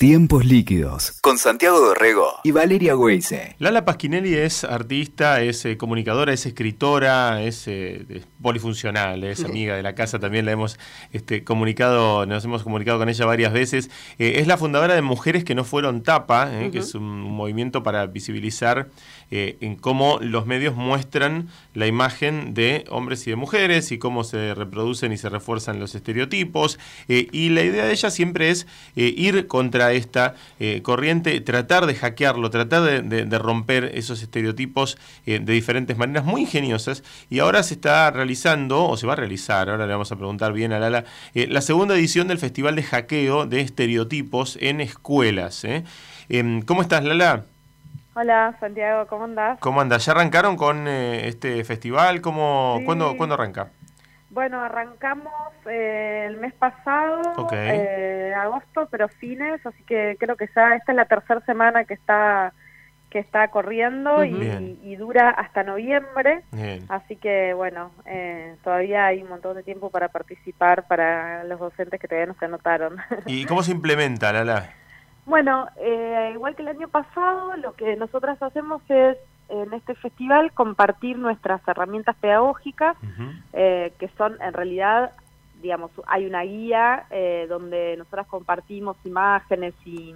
Tiempos líquidos con Santiago Dorrego y Valeria Weise. Lala Pasquinelli es artista, es eh, comunicadora, es escritora, es, eh, polifuncional, es amiga de la casa, también la hemos este, comunicado, nos hemos comunicado con ella varias veces. Eh, es la fundadora de Mujeres que no fueron tapa, que es un movimiento para visibilizar en cómo los medios muestran la imagen de hombres y de mujeres y cómo se reproducen y se refuerzan los estereotipos. y la idea de ella siempre es ir contra esta eh, corriente, tratar de hackearlo, tratar de, romper esos estereotipos eh, de diferentes maneras muy ingeniosas. Y ahora se está realizando, o se va a realizar, ahora le vamos a preguntar bien a Lala, eh, la segunda edición del Festival de Hackeo de Estereotipos en Escuelas. Em, ¿Cómo estás, Lala? Hola, Santiago, ¿cómo andás? ¿Cómo andas? ¿Ya arrancaron con este festival? ¿Cómo, ¿cuándo, ¿Cuándo arranca? Bueno, arrancamos eh, el mes pasado, eh, agosto, pero fines, así que creo que ya esta es la tercera semana que está que está corriendo y, dura hasta noviembre, así que bueno, eh, todavía hay un montón de tiempo para participar para los docentes que todavía no se anotaron. ¿Y cómo se implementa, Lala? Bueno, igual que el año pasado, lo que nosotras hacemos es en este festival compartir nuestras herramientas pedagógicas, eh, que son en realidad, digamos, hay una guía eh, donde nosotras compartimos imágenes y,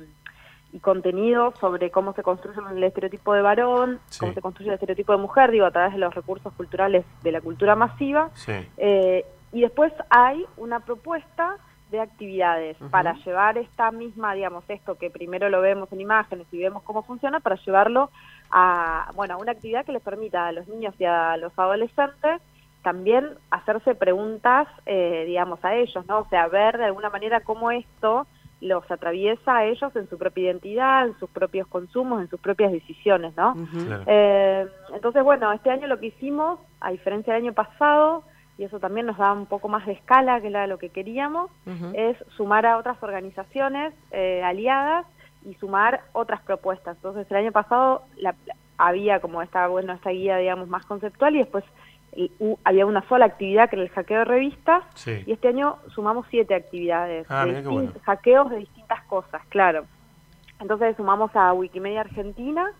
contenidos sobre cómo se construye el estereotipo de varón, cómo se construye el estereotipo de mujer, digo, a través de los recursos culturales de la cultura masiva. Eh, y después hay una propuesta de actividades para llevar esta misma, digamos, esto que primero lo vemos en imágenes y vemos cómo funciona, para llevarlo a, bueno, a una actividad que les permita a los niños y a los adolescentes también hacerse preguntas, eh, digamos, a ellos, ¿no? O sea, ver de alguna manera cómo esto los atraviesa a ellos en su propia identidad, en sus propios consumos, en sus propias decisiones, ¿no? Eh, entonces, bueno, este año lo que hicimos, a diferencia del año pasado, y eso también nos da un poco más de escala que era lo que queríamos, es sumar a otras organizaciones eh, aliadas y sumar otras propuestas. Entonces el año pasado la, había como esta, bueno, esta guía, digamos, más conceptual y después había una sola actividad que era el hackeo de revistas y este año sumamos siete actividades, ah, hackeos de distintas cosas, claro. Entonces sumamos a Wikimedia Argentina,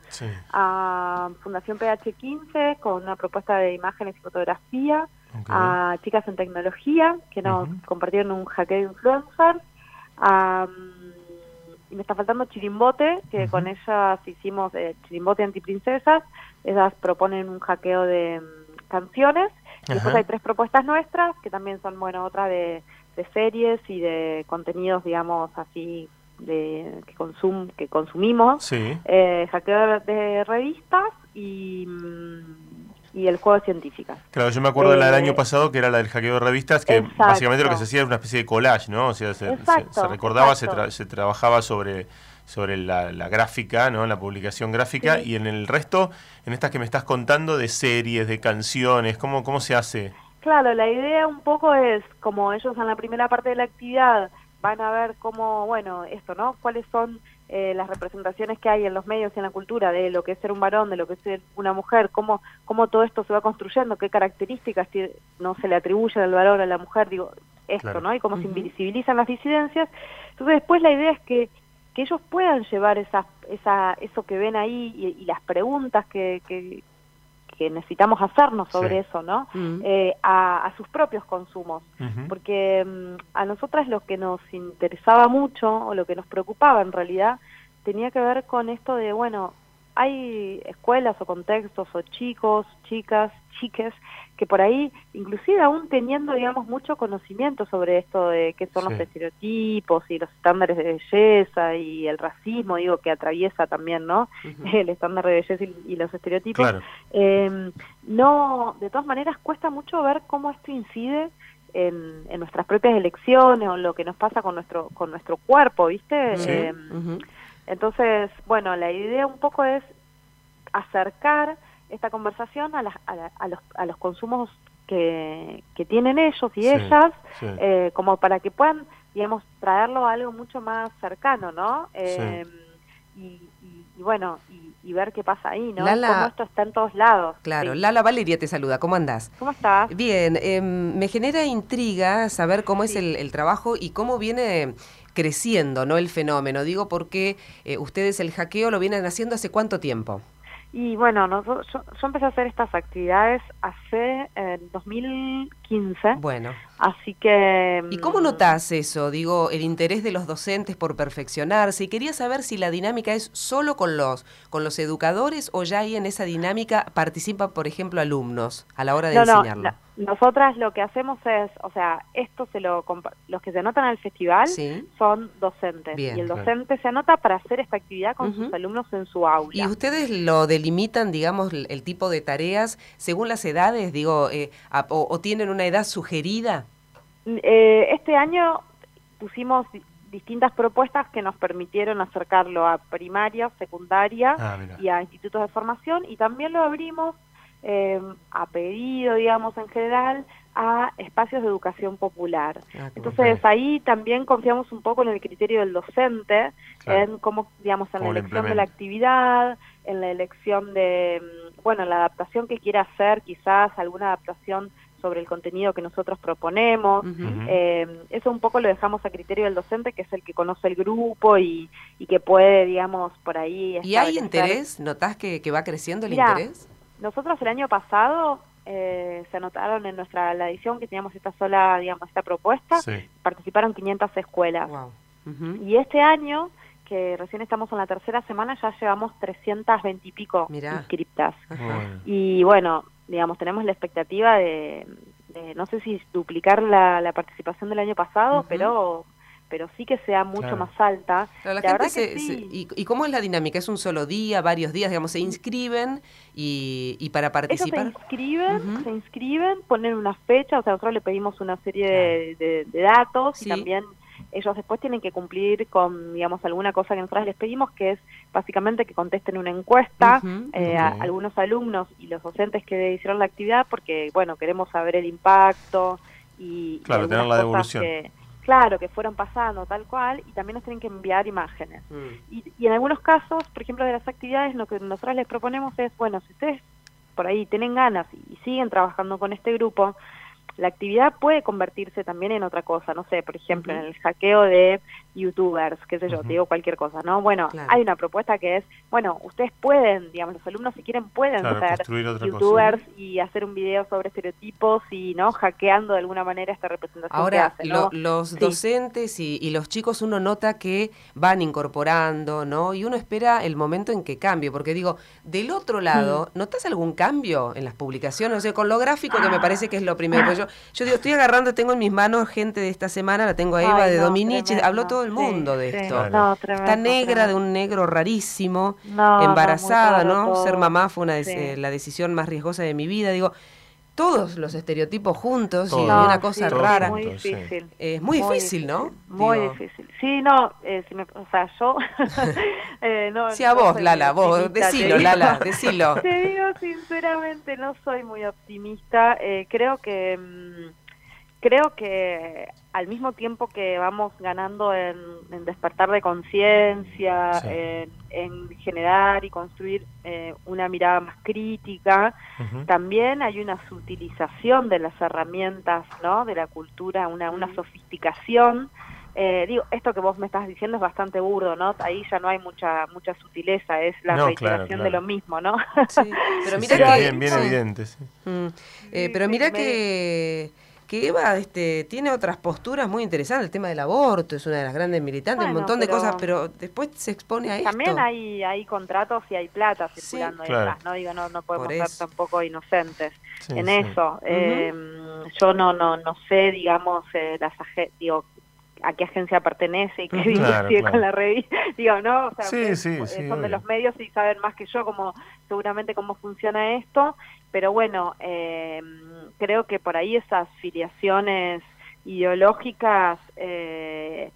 a Fundación PH15 con una propuesta de imágenes y fotografía, a Chicas en Tecnología, que nos compartieron un hackeo de influencers, y me está faltando Chirimbote, que con ellas hicimos eh, Chirimbote Antiprincesas, ellas proponen un hackeo de mm, canciones, y después hay tres propuestas nuestras, que también son, bueno, otra de, series y de contenidos, digamos, así de que consum que consumimos. Eh, hackeo de revistas y mm, y el juego científica. Claro, yo me acuerdo de la del año eh, pasado, que era la del hackeo de revistas, que básicamente lo que se hacía era una especie de collage, ¿no? O sea, se, recordaba, se, se, trabajaba sobre sobre la, gráfica, ¿no? La publicación gráfica, y en el resto, en estas que me estás contando, de series, de canciones, ¿cómo, cómo se hace? Claro, la idea un poco es, como ellos en la primera parte de la actividad van a ver cómo, bueno, esto, ¿no? ¿Cuáles son eh, las representaciones que hay en los medios y en la cultura de lo que es ser un varón, de lo que es ser una mujer, cómo, cómo todo esto se va construyendo, qué características no se le atribuyen al varón a la mujer, digo, esto, ¿no? Y cómo se invisibilizan las disidencias. Entonces después la idea es que, que ellos puedan llevar esa, esa, eso que ven ahí y, y las preguntas que, que, que necesitamos hacernos sobre eso, ¿no? Mm. Eh, a, sus propios consumos, porque mm, a nosotras lo que nos interesaba mucho o lo que nos preocupaba en realidad tenía que ver con esto de, bueno, hay escuelas o contextos o chicos, chicas, chiques que por ahí, inclusive aún teniendo, digamos, mucho conocimiento sobre esto de qué son los estereotipos y los estándares de belleza y el racismo, digo, que atraviesa también, ¿no? El estándar de belleza y, los estereotipos. Em, no, de todas maneras, cuesta mucho ver cómo esto incide en, nuestras propias elecciones o lo que nos pasa con nuestro, con nuestro cuerpo, ¿viste? Em, entonces, bueno, la idea un poco es acercar esta conversación a, a, los, a los consumos que, que tienen ellos y ellas, Eh, como para que puedan, digamos, traerlo a algo mucho más cercano, ¿no? Eh, y, y, bueno, y, ver qué pasa ahí, ¿no? Cómo esto está en todos lados. Claro, Lala Valeria te saluda, ¿cómo andás? ¿Cómo estás? Bien, em, me genera intriga saber cómo es el, el, trabajo y cómo viene creciendo, ¿no? El fenómeno. Digo porque eh, ustedes el hackeo lo vienen haciendo hace cuánto tiempo. Y bueno, nosotros, yo, empecé a hacer estas actividades hace eh, 2015. Bueno. Así que... ¿Y cómo mm, notas eso? Digo, el interés de los docentes por perfeccionarse. Y quería saber si la dinámica es solo con los, con los educadores o ya ahí en esa dinámica participan, por ejemplo, alumnos a la hora de enseñarlo. nosotras lo que hacemos es, o sea, esto se lo los que se anotan al festival son docentes. y el docente se anota para hacer esta actividad con sus alumnos en su aula. ¿Y ustedes lo delimitan, digamos, el, tipo de tareas según las edades? Digo, eh, o tienen una edad sugerida? Eh, este año pusimos distintas propuestas que nos permitieron acercarlo a primaria, secundaria ah, y a institutos de formación y también lo abrimos eh, a pedido, digamos, en general a espacios de educación popular. Ah, Entonces ahí también confiamos un poco en el criterio del docente, en cómo, digamos, en la elección de la actividad, en la elección de, mm, bueno, la adaptación que quiera hacer, quizás alguna adaptación sobre el contenido que nosotros proponemos. Eh, eso un poco lo dejamos a criterio del docente, que es el que conoce el grupo y, que puede, digamos, por ahí... ¿Y hay interés? ¿Notás que, va creciendo el interés? Nosotros el año pasado eh, se anotaron en nuestra la edición que teníamos esta sola, digamos, esta propuesta, participaron 500 escuelas. Y este año que recién estamos en la tercera semana, ya llevamos 320 y pico inscriptas. Y bueno, digamos, tenemos la expectativa de, no sé si duplicar la, la participación del año pasado, pero pero sí que sea mucho más alta. la, gente se, y, cómo es la dinámica? ¿Es un solo día, varios días? Digamos, se inscriben y, y para participar. se inscriben, se inscriben, ponen una fecha, o sea, nosotros le pedimos una serie de, de, datos y también ellos después tienen que cumplir con, digamos, alguna cosa que nosotros les pedimos, que es básicamente que contesten una encuesta eh, a algunos alumnos y los docentes que hicieron la actividad, porque, bueno, queremos saber el impacto y... Claro, tener la devolución. claro, que fueron pasando tal cual, y también nos tienen que enviar imágenes. Mm. Y, y en algunos casos, por ejemplo, de las actividades, lo que nosotros les proponemos es, bueno, si ustedes por ahí tienen ganas y siguen trabajando con este grupo, la actividad puede convertirse también en otra cosa, no sé, por ejemplo, en el hackeo de youtubers, qué sé yo, te digo cualquier cosa, ¿no? Bueno, hay una propuesta que es, bueno, ustedes pueden, digamos, los alumnos si quieren pueden ser youtubers y hacer un video sobre estereotipos y, ¿no? Hackeando de alguna manera esta representación Ahora, los docentes y, los chicos uno nota que van incorporando, ¿no? Y uno espera el momento en que cambie, porque digo, del otro lado, ¿notas algún cambio en las publicaciones? O sea, con lo gráfico que me parece que es lo primero, pues yo, yo digo, estoy agarrando, tengo en mis manos gente de esta semana, la tengo a Eva de Dominici, habló todo el mundo de esto. Está negra, de un negro rarísimo, embarazada, ¿no? Ser mamá fue una la decisión más riesgosa de mi vida. Digo, todos los estereotipos juntos y una cosa rara. Es muy difícil. Es muy, difícil, ¿no? Muy difícil. Sí, no, eh, si me, o sea, yo... eh, no, sí, a vos, Lala, vos, decilo, Lala, decilo. Te digo sinceramente, no soy muy optimista. Eh, creo que... Mm, creo que al mismo tiempo que vamos ganando en, despertar de conciencia, en, generar y construir eh, una mirada más crítica, también hay una sutilización de las herramientas, ¿no? De la cultura, una, una sofisticación. Eh, digo, esto que vos me estás diciendo es bastante burdo, ¿no? Ahí ya no hay mucha mucha sutileza, es la reiteración de lo mismo, ¿no? Sí, pero mira que, bien, bien evidente. Mm. Eh, pero mira que que Eva este, tiene otras posturas muy interesantes, el tema del aborto es una de las grandes militantes, un montón de cosas, pero después se expone a esto. También hay, hay contratos y hay plata circulando detrás, ¿no? Digo, no, no podemos ser tampoco inocentes en eso. Em, yo no, no, no sé, digamos, eh, las digo, a qué agencia pertenece y qué claro, con la revista. Digo, ¿no? O sea, eh, son de los medios y saben más que yo cómo, seguramente cómo funciona esto, pero bueno, eh, creo que por ahí esas filiaciones ideológicas eh,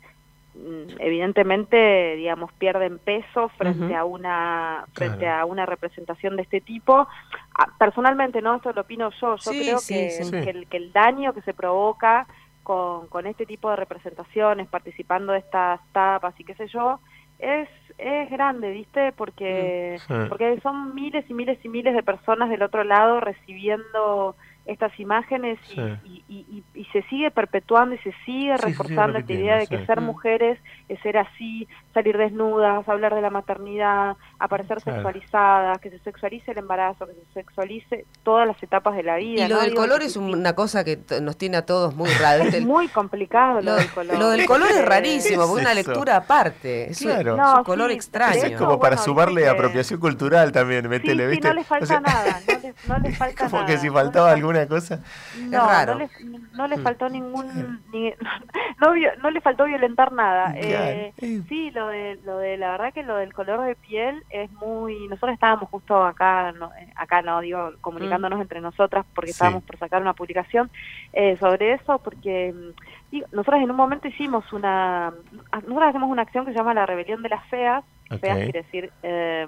evidentemente digamos pierden peso frente a una frente a una representación de este tipo. Ah, personalmente no esto lo opino yo. Yo creo que, el, que el daño que se provoca con, con este tipo de representaciones participando de estas tapas y qué sé yo es es grande, ¿viste? Porque porque son miles y miles y miles de personas del otro lado recibiendo estas imágenes y, y, se sigue perpetuando y se sigue reforzando esta idea de que ser mm. mujeres es ser así, salir desnudas, hablar de la maternidad, aparecer sexualizadas, que se sexualice el embarazo, que se sexualice todas las etapas de la vida. Y lo del color es una cosa que nos tiene a todos muy raro. es muy complicado lo, del color. Lo del color es rarísimo, es una lectura aparte. Es, claro. un color extraño. es como para sumarle apropiación cultural también, métele, ¿viste? no le falta nada, no le, falta como que si faltaba alguna cosa. No, raro. no le, no le mm. faltó ningún... no, no, le faltó violentar nada. Eh, sí, lo de, lo de la verdad que lo del color de piel es muy... Nosotros estábamos justo acá, no, eh, acá no digo, comunicándonos mm. entre nosotras porque estábamos por sacar una publicación eh, sobre eso, porque mm, digo, nosotros en un momento hicimos una... Nosotros hacemos una acción que se llama la rebelión de las feas, feas quiere decir... Eh,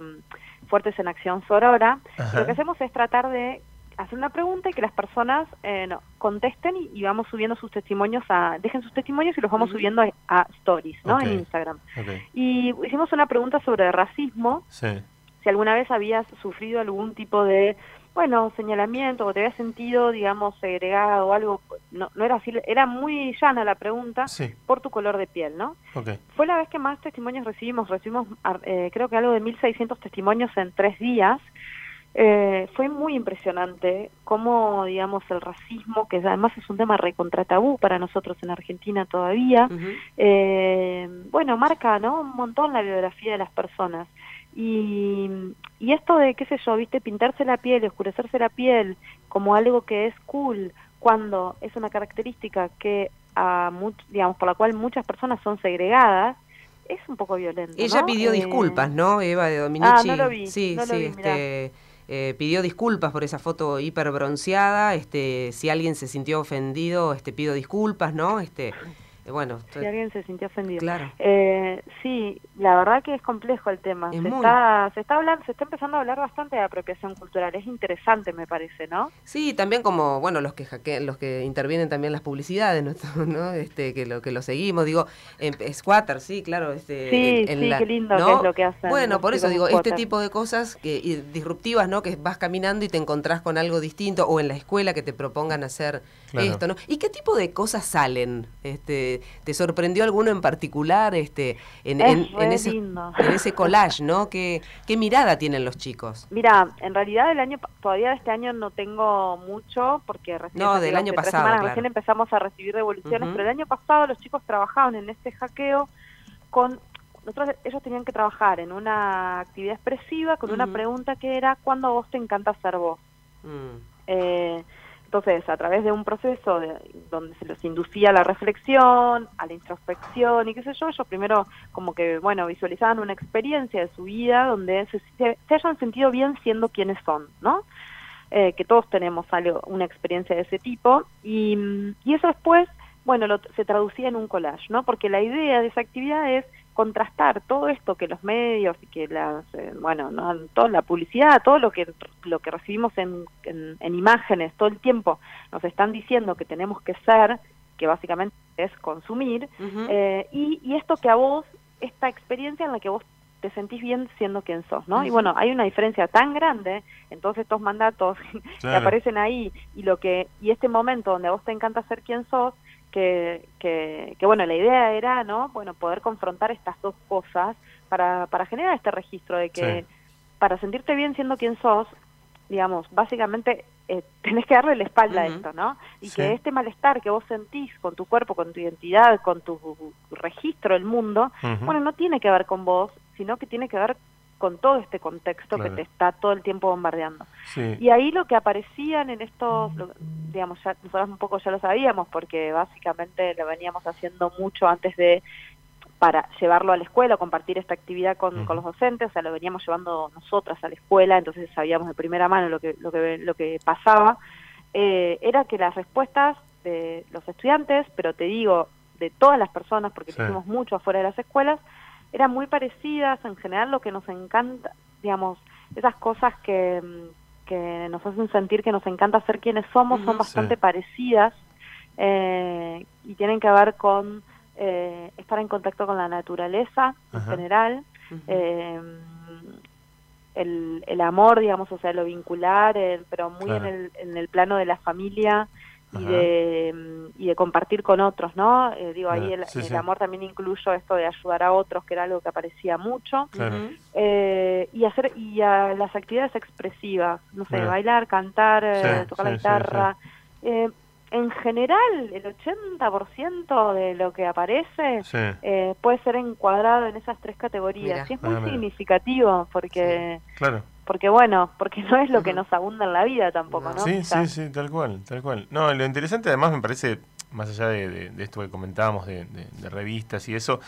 fuertes en acción sorora, lo que hacemos es tratar de hacer una pregunta y que las personas eh, contesten y, vamos subiendo sus testimonios a dejen sus testimonios y los vamos subiendo a, stories no en Instagram. Y hicimos una pregunta sobre racismo. Si alguna vez habías sufrido algún tipo de bueno señalamiento o te habías sentido digamos segregado o algo no, no era así era muy llana la pregunta por tu color de piel no fue la vez que más testimonios recibimos. Recibimos eh, creo que algo de 1600 testimonios en tres días eh, fue muy impresionante cómo, digamos, el racismo, que además es un tema recontra tabú para nosotros en Argentina todavía, eh, bueno, marca, ¿no? Un montón la biografía de las personas. Y, y esto de, qué sé yo, viste, pintarse la piel, oscurecerse la piel como algo que es cool, cuando es una característica que, a digamos, por la cual muchas personas son segregadas, es un poco violento. Ella pidió eh, disculpas, ¿no? Eva de Dominici. Ah, no lo vi. Sí, no sí, este, eh, pidió disculpas por esa foto hiper bronceada, este, si alguien se sintió ofendido, este, pido disculpas, ¿no? Este, eh, bueno, si alguien se sintió ofendido. Claro. Eh, sí, la verdad que es complejo el tema. se, está, se está hablando, se está empezando a hablar bastante de apropiación cultural. Es interesante, me parece, ¿no? Sí, también como bueno los que los que intervienen también las publicidades, ¿no? Este, que lo que lo seguimos, digo, en, Squatter, sí, claro, este, sí, sí, qué lindo que es lo que hacen. Bueno, por eso digo, este tipo de cosas que disruptivas, ¿no? Que vas caminando y te encontrás con algo distinto o en la escuela que te propongan hacer esto, ¿no? ¿Y qué tipo de cosas salen? Este, ¿Te sorprendió alguno en particular este, en, ese, en ese collage, ¿no? ¿Qué, ¿Qué mirada tienen los chicos? Mira, en realidad el año todavía este año no tengo mucho porque recién, no, del año pasado, recién empezamos a recibir devoluciones, pero el año pasado los chicos trabajaban en este hackeo con nosotros ellos tenían que trabajar en una actividad expresiva con una pregunta que era ¿cuándo a vos te encanta ser vos? Mm. Eh, entonces, a través de un proceso donde se los inducía a la reflexión, a la introspección y qué sé yo, ellos primero como que, bueno, visualizaban una experiencia de su vida donde se, se, hayan sentido bien siendo quienes son, ¿no? Eh, que todos tenemos algo, una experiencia de ese tipo y, y eso después, bueno, lo, se traducía en un collage, ¿no? Porque la idea de esa actividad es contrastar todo esto que los medios y que las eh, bueno no toda la publicidad todo lo que lo que recibimos en, en, imágenes todo el tiempo nos están diciendo que tenemos que ser que básicamente es consumir eh, y, y esto que a vos esta experiencia en la que vos te sentís bien siendo quien sos, ¿no? Y bueno, hay una diferencia tan grande en todos estos mandatos que aparecen ahí y lo que y este momento donde a vos te encanta ser quien sos, que, que, bueno, la idea era, ¿no? Bueno, poder confrontar estas dos cosas para, para generar este registro de que para sentirte bien siendo quien sos, digamos, básicamente eh, tenés que darle la espalda a esto, ¿no? Y que este malestar que vos sentís con tu cuerpo, con tu identidad, con tu registro del mundo, bueno, no tiene que ver con vos, sino que tiene que ver con todo este contexto que te está todo el tiempo bombardeando. Y ahí lo que aparecían en estos, digamos, ya, nosotros un poco ya lo sabíamos porque básicamente lo veníamos haciendo mucho antes de para llevarlo a la escuela, compartir esta actividad con, con, los docentes, o sea, lo veníamos llevando nosotras a la escuela, entonces sabíamos de primera mano lo que, lo que, lo que pasaba, eh, era que las respuestas de los estudiantes, pero te digo, de todas las personas, porque hicimos mucho afuera de las escuelas, eran muy parecidas, en general lo que nos encanta, digamos, esas cosas que, mm, que nos hacen sentir que nos encanta ser quienes somos son bastante parecidas eh, y tienen que ver con eh, estar en contacto con la naturaleza en general, eh, el, el, amor, digamos, o sea, lo vincular, pero muy en, el, en el plano de la familia y de, y de compartir con otros, ¿no? Eh, digo, ahí el, el amor también incluyo esto de ayudar a otros, que era algo que aparecía mucho. Eh, y hacer y a las actividades expresivas, no sé, bailar, cantar, eh, tocar la guitarra. Eh, en general, el 80% de lo que aparece eh, puede ser encuadrado en esas tres categorías. Y es muy ah, significativo porque, claro. Porque, bueno, porque no es lo que nos abunda en la vida tampoco, ¿no? Sí, sí, sí, tal cual, tal cual. No, lo interesante además me parece, más allá de, esto que comentábamos de, de revistas y eso,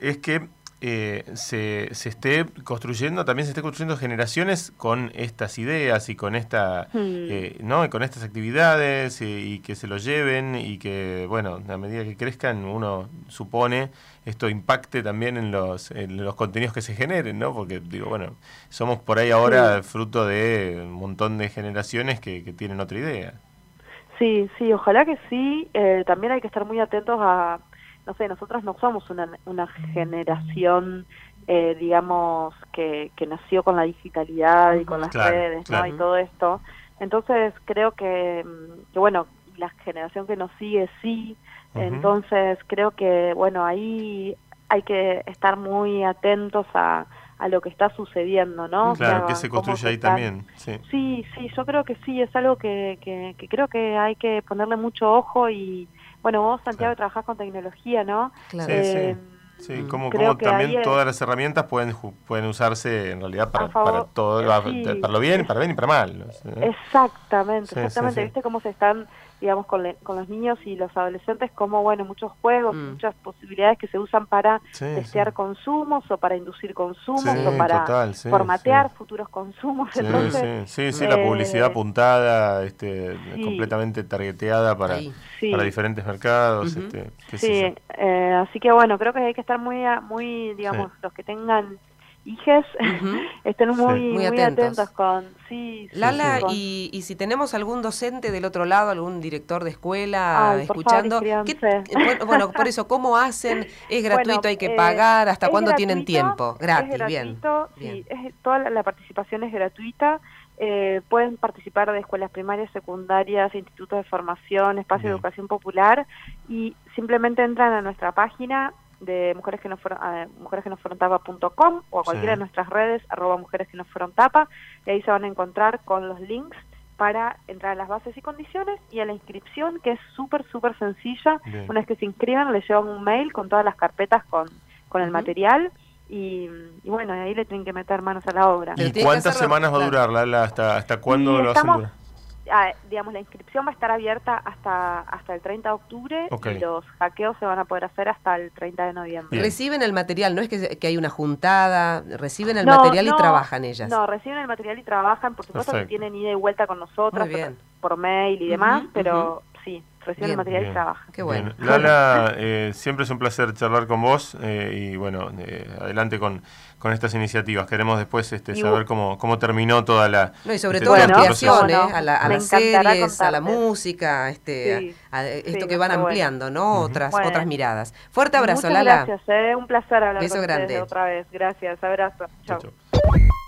es que eh, se, se, esté construyendo, también se esté construyendo generaciones con estas ideas y con esta, hmm. eh, ¿no? con estas actividades y, que se lo lleven y que, bueno, a medida que crezcan, uno supone esto impacte también en los, en los contenidos que se generen, ¿no? Porque digo, bueno, somos por ahí ahora fruto de un montón de generaciones que, que tienen otra idea. Sí, sí, ojalá que sí. Eh, también hay que estar muy atentos a no sé, nosotros no somos una, una generación, eh, digamos, que, que nació con la digitalidad y con las redes, ¿no? Y todo esto. Entonces creo que, mm, que, bueno, la generación que nos sigue sí. Entonces creo que, bueno, ahí hay que estar muy atentos a, a lo que está sucediendo, ¿no? Claro, que se construye ahí también. Sí. sí, sí, yo creo que sí, es algo que, que, que creo que hay que ponerle mucho ojo y, bueno, vos, Santiago, trabajás con tecnología, ¿no? Claro. Sí, sí. Sí, como, también todas las herramientas pueden pueden usarse en realidad para, para todo, para lo bien, para bien y para mal. Exactamente, exactamente. ¿Viste cómo se están digamos, con, con los niños y los adolescentes, como, bueno, muchos juegos, mm. muchas posibilidades que se usan para testear consumos o para inducir consumos o para formatear futuros consumos. Entonces, sí, sí, la eh, publicidad apuntada, este, completamente targeteada para, para diferentes mercados. este, sí, eh, así que bueno, creo que hay que estar muy, muy digamos, los que tengan hijes estén muy, muy, atentos. con... Sí, Lala, Y, y, si tenemos algún docente del otro lado, algún director de escuela escuchando, bueno, por eso, ¿cómo hacen? ¿Es gratuito, hay que eh, pagar? ¿Hasta cuándo tienen tiempo? Gratis, bien. Sí, es, toda la, participación es gratuita. Eh, pueden participar de escuelas primarias, secundarias, institutos de formación, espacio de educación popular y simplemente entran a nuestra página de mujeres que no fueron mujeres que no fueron tapa.com o a cualquiera de nuestras redes arroba mujeres que no fueron tapa y ahí se van a encontrar con los links para entrar a las bases y condiciones y a la inscripción que es súper súper sencilla. Una vez que se inscriban les llevan un mail con todas las carpetas con con el material y, bueno ahí le tienen que meter manos a la obra. ¿y cuántas semanas va a durar hasta hasta cuándo lo hacen Ah, digamos, la inscripción va a estar abierta hasta, hasta el 30 de octubre y los hackeos se van a poder hacer hasta el 30 de noviembre. Reciben el material, no es que, que hay una juntada, reciben el material y trabajan ellas. No, reciben el material y trabajan, por supuesto que tienen ida y vuelta con nosotras por, mail y demás, pero sí, reciben el material y trabajan. Qué bueno. Lala, eh, siempre es un placer charlar con vos eh, y bueno, eh, adelante con con estas iniciativas. Queremos después este, saber cómo, cómo terminó toda la... No, y sobre este, todo la ampliación, ¿eh? a, la, a las series, a la música, este, esto que van ampliando, ¿no? Otras otras miradas. Fuerte abrazo, Lala. gracias, ¿eh? un placer hablar Beso con grande. otra vez. Gracias, abrazo. Chao.